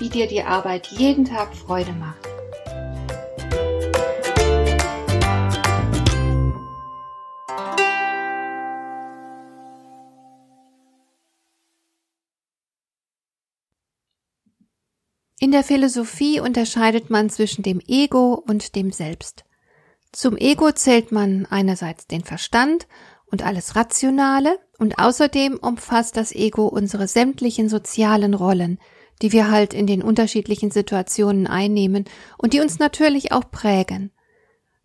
wie dir die Arbeit jeden Tag Freude macht. In der Philosophie unterscheidet man zwischen dem Ego und dem Selbst. Zum Ego zählt man einerseits den Verstand und alles Rationale und außerdem umfasst das Ego unsere sämtlichen sozialen Rollen, die wir halt in den unterschiedlichen Situationen einnehmen und die uns natürlich auch prägen.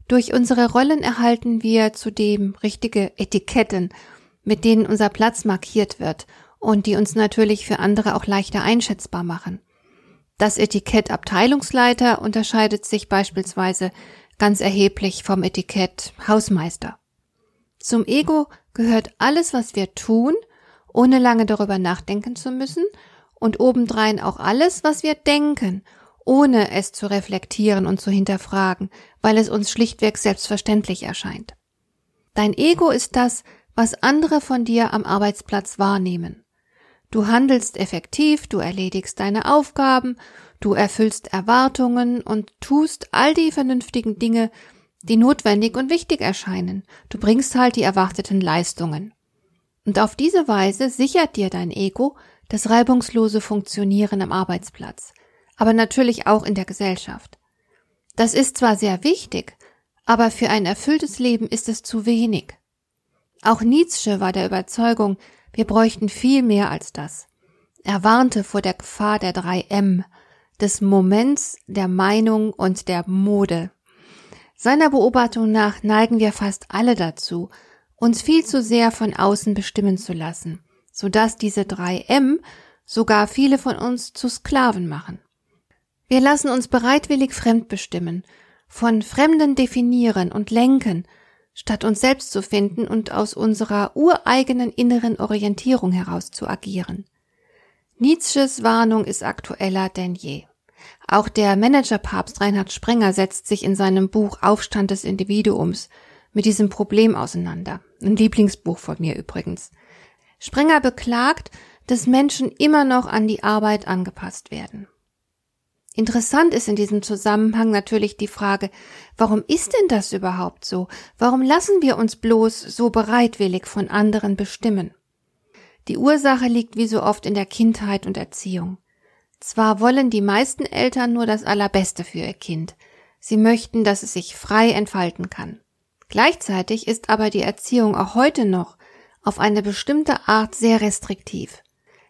Durch unsere Rollen erhalten wir zudem richtige Etiketten, mit denen unser Platz markiert wird und die uns natürlich für andere auch leichter einschätzbar machen. Das Etikett Abteilungsleiter unterscheidet sich beispielsweise ganz erheblich vom Etikett Hausmeister. Zum Ego gehört alles, was wir tun, ohne lange darüber nachdenken zu müssen und obendrein auch alles, was wir denken, ohne es zu reflektieren und zu hinterfragen, weil es uns schlichtweg selbstverständlich erscheint. Dein Ego ist das, was andere von dir am Arbeitsplatz wahrnehmen. Du handelst effektiv, du erledigst deine Aufgaben, du erfüllst Erwartungen und tust all die vernünftigen Dinge, die notwendig und wichtig erscheinen. Du bringst halt die erwarteten Leistungen. Und auf diese Weise sichert dir dein Ego das reibungslose Funktionieren am Arbeitsplatz, aber natürlich auch in der Gesellschaft. Das ist zwar sehr wichtig, aber für ein erfülltes Leben ist es zu wenig. Auch Nietzsche war der Überzeugung, wir bräuchten viel mehr als das. Er warnte vor der Gefahr der drei M, des Moments, der Meinung und der Mode. Seiner Beobachtung nach neigen wir fast alle dazu, uns viel zu sehr von außen bestimmen zu lassen sodass diese drei M sogar viele von uns zu Sklaven machen. Wir lassen uns bereitwillig fremdbestimmen, von Fremden definieren und lenken, statt uns selbst zu finden und aus unserer ureigenen inneren Orientierung heraus zu agieren. Nietzsches Warnung ist aktueller denn je. Auch der Managerpapst Reinhard Sprenger setzt sich in seinem Buch Aufstand des Individuums mit diesem Problem auseinander. Ein Lieblingsbuch von mir übrigens. Sprenger beklagt, dass Menschen immer noch an die Arbeit angepasst werden. Interessant ist in diesem Zusammenhang natürlich die Frage, warum ist denn das überhaupt so? Warum lassen wir uns bloß so bereitwillig von anderen bestimmen? Die Ursache liegt wie so oft in der Kindheit und Erziehung. Zwar wollen die meisten Eltern nur das Allerbeste für ihr Kind, sie möchten, dass es sich frei entfalten kann. Gleichzeitig ist aber die Erziehung auch heute noch auf eine bestimmte Art sehr restriktiv.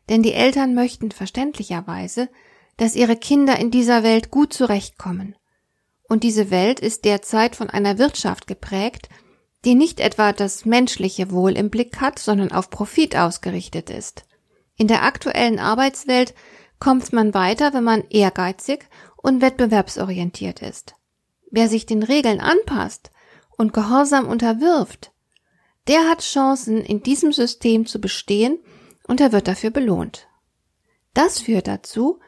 Denn die Eltern möchten verständlicherweise, dass ihre Kinder in dieser Welt gut zurechtkommen. Und diese Welt ist derzeit von einer Wirtschaft geprägt, die nicht etwa das menschliche Wohl im Blick hat, sondern auf Profit ausgerichtet ist. In der aktuellen Arbeitswelt kommt man weiter, wenn man ehrgeizig und wettbewerbsorientiert ist. Wer sich den Regeln anpasst und gehorsam unterwirft, der hat Chancen, in diesem System zu bestehen und er wird dafür belohnt. Das führt dazu,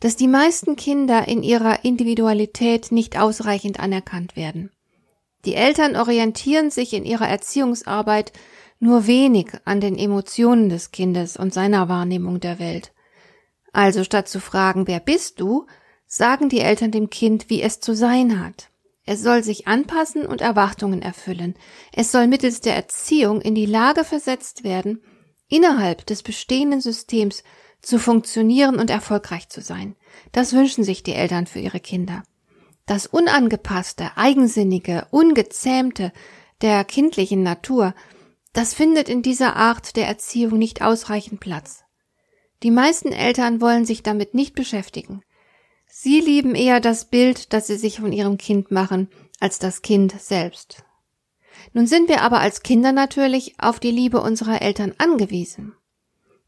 dass die meisten Kinder in ihrer Individualität nicht ausreichend anerkannt werden. Die Eltern orientieren sich in ihrer Erziehungsarbeit nur wenig an den Emotionen des Kindes und seiner Wahrnehmung der Welt. Also statt zu fragen, wer bist du, sagen die Eltern dem Kind, wie es zu sein hat. Es soll sich anpassen und Erwartungen erfüllen. Es soll mittels der Erziehung in die Lage versetzt werden, innerhalb des bestehenden Systems zu funktionieren und erfolgreich zu sein. Das wünschen sich die Eltern für ihre Kinder. Das unangepasste, eigensinnige, ungezähmte der kindlichen Natur, das findet in dieser Art der Erziehung nicht ausreichend Platz. Die meisten Eltern wollen sich damit nicht beschäftigen. Sie lieben eher das Bild, das sie sich von ihrem Kind machen, als das Kind selbst. Nun sind wir aber als Kinder natürlich auf die Liebe unserer Eltern angewiesen.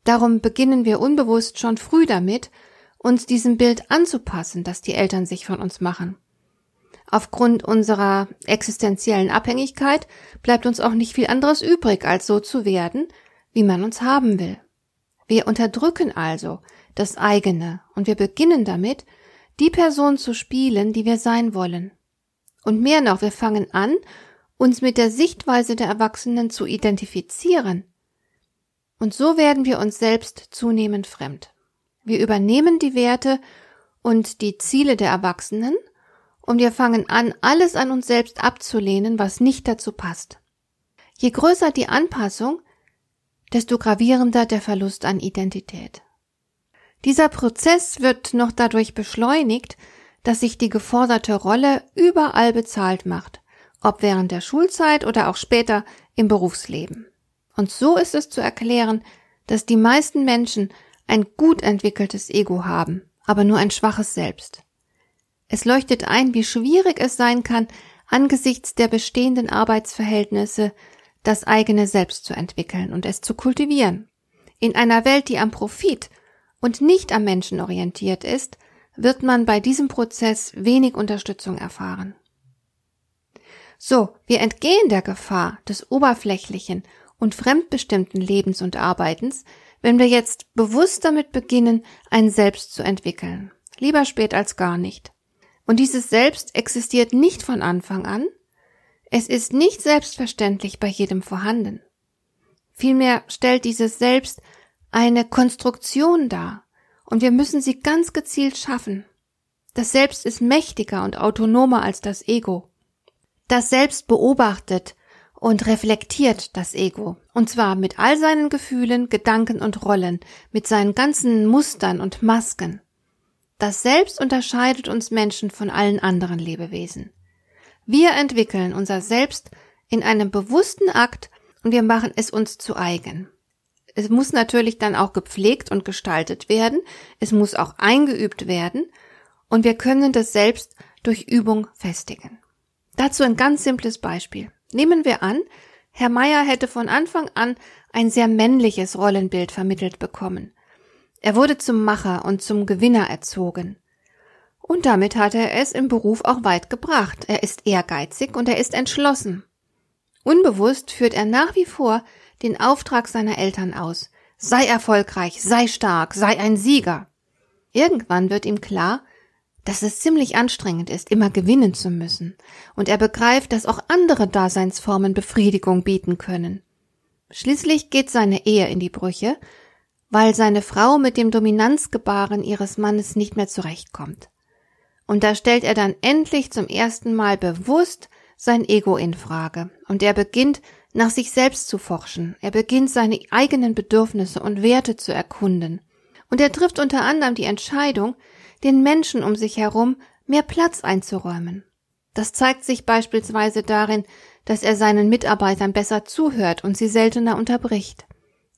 Darum beginnen wir unbewusst schon früh damit, uns diesem Bild anzupassen, das die Eltern sich von uns machen. Aufgrund unserer existenziellen Abhängigkeit bleibt uns auch nicht viel anderes übrig, als so zu werden, wie man uns haben will. Wir unterdrücken also das eigene und wir beginnen damit, die Person zu spielen, die wir sein wollen. Und mehr noch, wir fangen an, uns mit der Sichtweise der Erwachsenen zu identifizieren. Und so werden wir uns selbst zunehmend fremd. Wir übernehmen die Werte und die Ziele der Erwachsenen und wir fangen an, alles an uns selbst abzulehnen, was nicht dazu passt. Je größer die Anpassung, desto gravierender der Verlust an Identität. Dieser Prozess wird noch dadurch beschleunigt, dass sich die geforderte Rolle überall bezahlt macht, ob während der Schulzeit oder auch später im Berufsleben. Und so ist es zu erklären, dass die meisten Menschen ein gut entwickeltes Ego haben, aber nur ein schwaches Selbst. Es leuchtet ein, wie schwierig es sein kann, angesichts der bestehenden Arbeitsverhältnisse das eigene Selbst zu entwickeln und es zu kultivieren. In einer Welt, die am Profit und nicht am Menschen orientiert ist, wird man bei diesem Prozess wenig Unterstützung erfahren. So, wir entgehen der Gefahr des oberflächlichen und fremdbestimmten Lebens und Arbeitens, wenn wir jetzt bewusst damit beginnen, ein Selbst zu entwickeln. Lieber spät als gar nicht. Und dieses Selbst existiert nicht von Anfang an. Es ist nicht selbstverständlich bei jedem vorhanden. Vielmehr stellt dieses Selbst eine Konstruktion dar, und wir müssen sie ganz gezielt schaffen. Das Selbst ist mächtiger und autonomer als das Ego. Das Selbst beobachtet und reflektiert das Ego, und zwar mit all seinen Gefühlen, Gedanken und Rollen, mit seinen ganzen Mustern und Masken. Das Selbst unterscheidet uns Menschen von allen anderen Lebewesen. Wir entwickeln unser Selbst in einem bewussten Akt und wir machen es uns zu eigen. Es muss natürlich dann auch gepflegt und gestaltet werden, es muss auch eingeübt werden und wir können das Selbst durch Übung festigen. Dazu ein ganz simples Beispiel. Nehmen wir an, Herr Meier hätte von Anfang an ein sehr männliches Rollenbild vermittelt bekommen. Er wurde zum Macher und zum Gewinner erzogen. Und damit hat er es im Beruf auch weit gebracht. Er ist ehrgeizig und er ist entschlossen. Unbewusst führt er nach wie vor den Auftrag seiner Eltern aus. Sei erfolgreich, sei stark, sei ein Sieger. Irgendwann wird ihm klar, dass es ziemlich anstrengend ist, immer gewinnen zu müssen, und er begreift, dass auch andere Daseinsformen Befriedigung bieten können. Schließlich geht seine Ehe in die Brüche, weil seine Frau mit dem Dominanzgebaren ihres Mannes nicht mehr zurechtkommt. Und da stellt er dann endlich zum ersten Mal bewusst sein Ego in Frage, und er beginnt nach sich selbst zu forschen, er beginnt seine eigenen Bedürfnisse und Werte zu erkunden, und er trifft unter anderem die Entscheidung, den Menschen um sich herum mehr Platz einzuräumen. Das zeigt sich beispielsweise darin, dass er seinen Mitarbeitern besser zuhört und sie seltener unterbricht.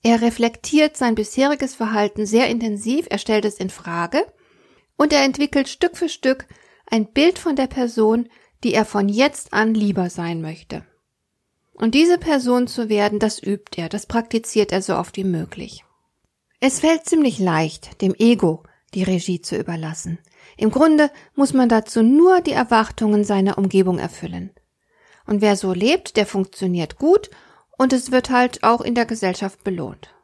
Er reflektiert sein bisheriges Verhalten sehr intensiv, er stellt es in Frage und er entwickelt Stück für Stück ein Bild von der Person, die er von jetzt an lieber sein möchte. Und diese Person zu werden, das übt er, das praktiziert er so oft wie möglich. Es fällt ziemlich leicht, dem Ego die Regie zu überlassen. Im Grunde muss man dazu nur die Erwartungen seiner Umgebung erfüllen. Und wer so lebt, der funktioniert gut und es wird halt auch in der Gesellschaft belohnt.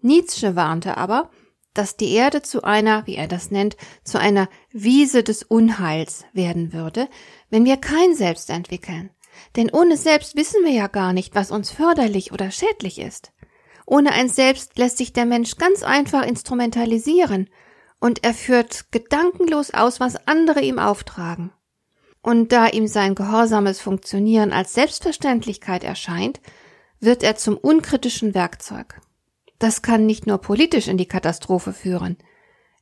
Nietzsche warnte aber, dass die Erde zu einer, wie er das nennt, zu einer Wiese des Unheils werden würde, wenn wir kein Selbst entwickeln. Denn ohne Selbst wissen wir ja gar nicht, was uns förderlich oder schädlich ist. Ohne ein Selbst lässt sich der Mensch ganz einfach instrumentalisieren und er führt gedankenlos aus, was andere ihm auftragen. Und da ihm sein gehorsames Funktionieren als Selbstverständlichkeit erscheint, wird er zum unkritischen Werkzeug. Das kann nicht nur politisch in die Katastrophe führen.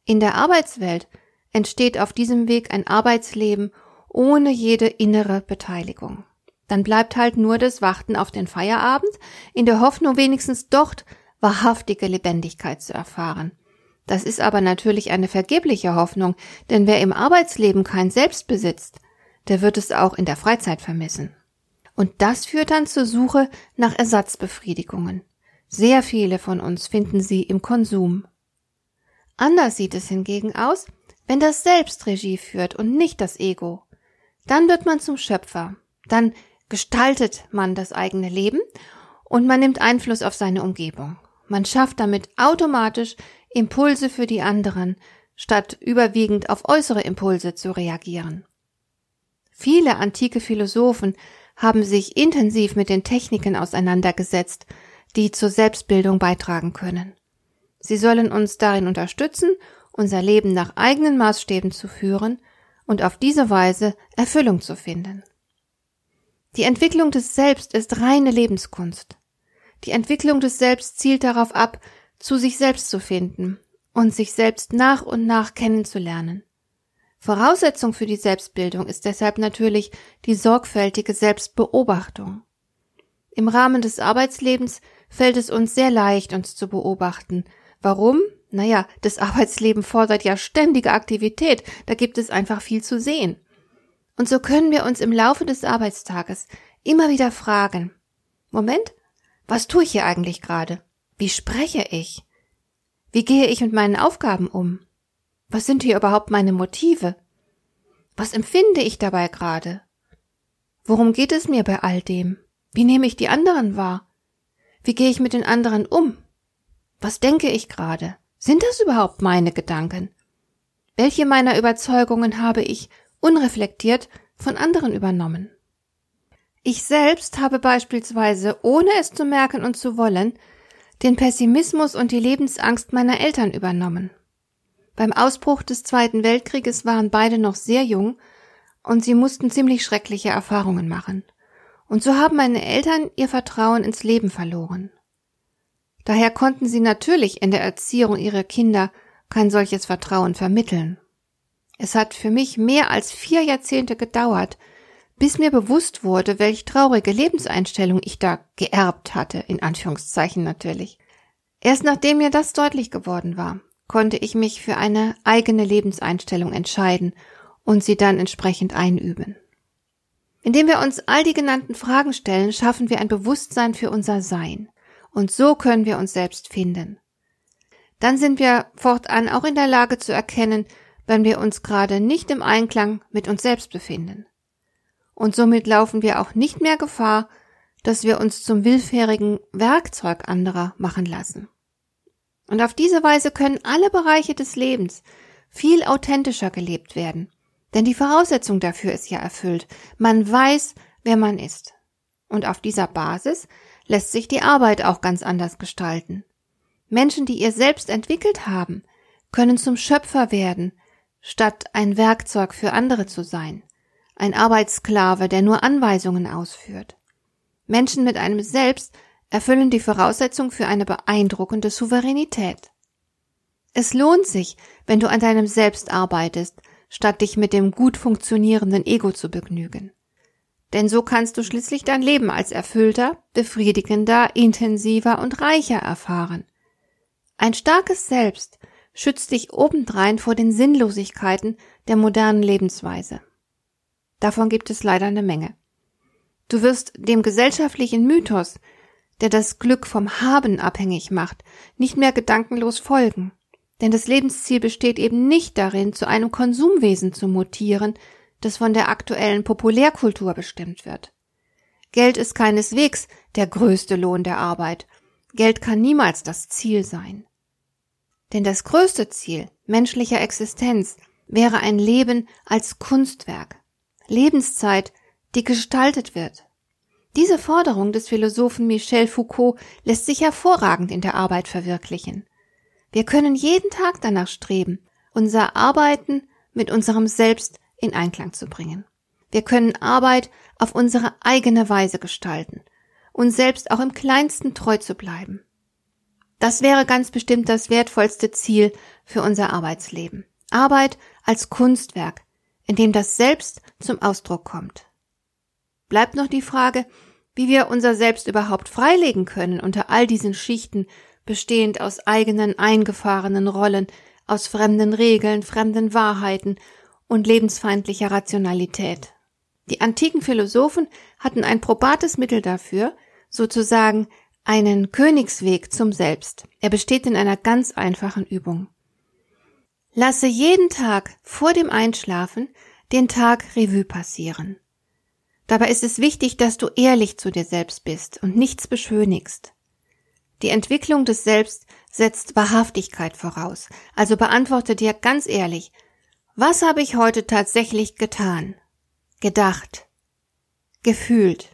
In der Arbeitswelt entsteht auf diesem Weg ein Arbeitsleben ohne jede innere Beteiligung. Dann bleibt halt nur das Warten auf den Feierabend, in der Hoffnung wenigstens dort wahrhaftige Lebendigkeit zu erfahren. Das ist aber natürlich eine vergebliche Hoffnung, denn wer im Arbeitsleben kein Selbst besitzt, der wird es auch in der Freizeit vermissen. Und das führt dann zur Suche nach Ersatzbefriedigungen. Sehr viele von uns finden sie im Konsum. Anders sieht es hingegen aus, wenn das Selbst Regie führt und nicht das Ego. Dann wird man zum Schöpfer. Dann gestaltet man das eigene Leben und man nimmt Einfluss auf seine Umgebung. Man schafft damit automatisch Impulse für die anderen, statt überwiegend auf äußere Impulse zu reagieren. Viele antike Philosophen haben sich intensiv mit den Techniken auseinandergesetzt, die zur Selbstbildung beitragen können. Sie sollen uns darin unterstützen, unser Leben nach eigenen Maßstäben zu führen und auf diese Weise Erfüllung zu finden. Die Entwicklung des Selbst ist reine Lebenskunst. Die Entwicklung des Selbst zielt darauf ab, zu sich selbst zu finden und sich selbst nach und nach kennenzulernen. Voraussetzung für die Selbstbildung ist deshalb natürlich die sorgfältige Selbstbeobachtung. Im Rahmen des Arbeitslebens fällt es uns sehr leicht, uns zu beobachten. Warum? Naja, das Arbeitsleben fordert ja ständige Aktivität, da gibt es einfach viel zu sehen. Und so können wir uns im Laufe des Arbeitstages immer wieder fragen, Moment, was tue ich hier eigentlich gerade? Wie spreche ich? Wie gehe ich mit meinen Aufgaben um? Was sind hier überhaupt meine Motive? Was empfinde ich dabei gerade? Worum geht es mir bei all dem? Wie nehme ich die anderen wahr? Wie gehe ich mit den anderen um? Was denke ich gerade? Sind das überhaupt meine Gedanken? Welche meiner Überzeugungen habe ich unreflektiert von anderen übernommen? Ich selbst habe beispielsweise, ohne es zu merken und zu wollen, den Pessimismus und die Lebensangst meiner Eltern übernommen. Beim Ausbruch des Zweiten Weltkrieges waren beide noch sehr jung und sie mussten ziemlich schreckliche Erfahrungen machen. Und so haben meine Eltern ihr Vertrauen ins Leben verloren. Daher konnten sie natürlich in der Erziehung ihrer Kinder kein solches Vertrauen vermitteln. Es hat für mich mehr als vier Jahrzehnte gedauert, bis mir bewusst wurde, welch traurige Lebenseinstellung ich da geerbt hatte, in Anführungszeichen natürlich. Erst nachdem mir das deutlich geworden war, konnte ich mich für eine eigene Lebenseinstellung entscheiden und sie dann entsprechend einüben. Indem wir uns all die genannten Fragen stellen, schaffen wir ein Bewusstsein für unser Sein. Und so können wir uns selbst finden. Dann sind wir fortan auch in der Lage zu erkennen, wenn wir uns gerade nicht im Einklang mit uns selbst befinden. Und somit laufen wir auch nicht mehr Gefahr, dass wir uns zum willfährigen Werkzeug anderer machen lassen. Und auf diese Weise können alle Bereiche des Lebens viel authentischer gelebt werden. Denn die Voraussetzung dafür ist ja erfüllt. Man weiß, wer man ist. Und auf dieser Basis lässt sich die Arbeit auch ganz anders gestalten. Menschen, die ihr selbst entwickelt haben, können zum Schöpfer werden, statt ein Werkzeug für andere zu sein, ein Arbeitssklave, der nur Anweisungen ausführt. Menschen mit einem Selbst erfüllen die Voraussetzung für eine beeindruckende Souveränität. Es lohnt sich, wenn du an deinem Selbst arbeitest, statt dich mit dem gut funktionierenden Ego zu begnügen. Denn so kannst du schließlich dein Leben als erfüllter, befriedigender, intensiver und reicher erfahren. Ein starkes Selbst schützt dich obendrein vor den Sinnlosigkeiten der modernen Lebensweise. Davon gibt es leider eine Menge. Du wirst dem gesellschaftlichen Mythos, der das Glück vom Haben abhängig macht, nicht mehr gedankenlos folgen. Denn das Lebensziel besteht eben nicht darin, zu einem Konsumwesen zu mutieren, das von der aktuellen Populärkultur bestimmt wird. Geld ist keineswegs der größte Lohn der Arbeit. Geld kann niemals das Ziel sein. Denn das größte Ziel menschlicher Existenz wäre ein Leben als Kunstwerk, Lebenszeit, die gestaltet wird, diese Forderung des Philosophen Michel Foucault lässt sich hervorragend in der Arbeit verwirklichen. Wir können jeden Tag danach streben, unser Arbeiten mit unserem Selbst in Einklang zu bringen. Wir können Arbeit auf unsere eigene Weise gestalten, uns selbst auch im kleinsten treu zu bleiben. Das wäre ganz bestimmt das wertvollste Ziel für unser Arbeitsleben. Arbeit als Kunstwerk, in dem das Selbst zum Ausdruck kommt. Bleibt noch die Frage, wie wir unser Selbst überhaupt freilegen können unter all diesen Schichten, bestehend aus eigenen eingefahrenen Rollen, aus fremden Regeln, fremden Wahrheiten und lebensfeindlicher Rationalität. Die antiken Philosophen hatten ein probates Mittel dafür, sozusagen einen Königsweg zum Selbst. Er besteht in einer ganz einfachen Übung. Lasse jeden Tag vor dem Einschlafen den Tag Revue passieren. Dabei ist es wichtig, dass du ehrlich zu dir selbst bist und nichts beschönigst. Die Entwicklung des Selbst setzt Wahrhaftigkeit voraus, also beantworte dir ganz ehrlich, was habe ich heute tatsächlich getan, gedacht, gefühlt?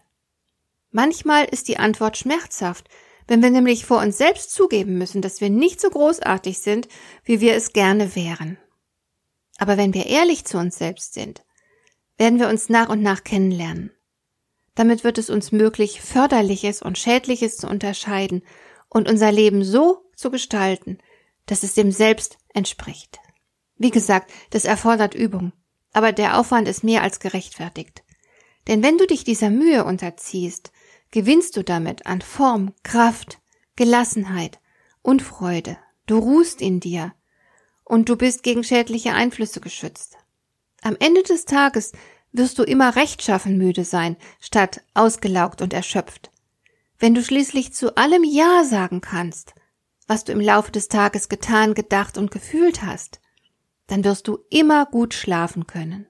Manchmal ist die Antwort schmerzhaft, wenn wir nämlich vor uns selbst zugeben müssen, dass wir nicht so großartig sind, wie wir es gerne wären. Aber wenn wir ehrlich zu uns selbst sind, werden wir uns nach und nach kennenlernen. Damit wird es uns möglich, Förderliches und Schädliches zu unterscheiden und unser Leben so zu gestalten, dass es dem Selbst entspricht. Wie gesagt, das erfordert Übung, aber der Aufwand ist mehr als gerechtfertigt. Denn wenn du dich dieser Mühe unterziehst, gewinnst du damit an Form, Kraft, Gelassenheit und Freude. Du ruhst in dir und du bist gegen schädliche Einflüsse geschützt. Am Ende des Tages wirst du immer rechtschaffen müde sein, statt ausgelaugt und erschöpft. Wenn du schließlich zu allem Ja sagen kannst, was du im Laufe des Tages getan, gedacht und gefühlt hast, dann wirst du immer gut schlafen können.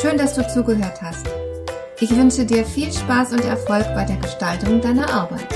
Schön, dass du zugehört hast. Ich wünsche dir viel Spaß und Erfolg bei der Gestaltung deiner Arbeit.